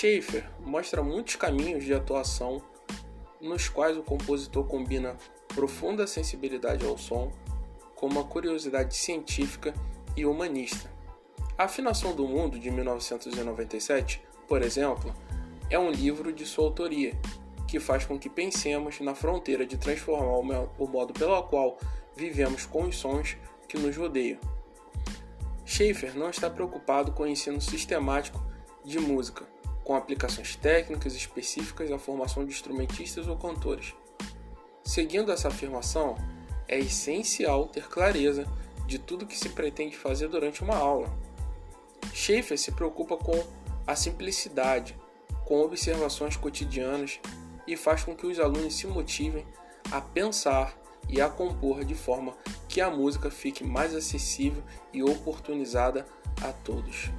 Schaeffer mostra muitos caminhos de atuação nos quais o compositor combina profunda sensibilidade ao som com uma curiosidade científica e humanista. A Afinação do Mundo, de 1997, por exemplo, é um livro de sua autoria, que faz com que pensemos na fronteira de transformar o modo pelo qual vivemos com os sons que nos rodeiam. Schaeffer não está preocupado com o ensino sistemático de música, com aplicações técnicas específicas à formação de instrumentistas ou cantores. Seguindo essa afirmação, é essencial ter clareza de tudo que se pretende fazer durante uma aula. Schaeffer se preocupa com a simplicidade, com observações cotidianas e faz com que os alunos se motivem a pensar e a compor de forma que a música fique mais acessível e oportunizada a todos.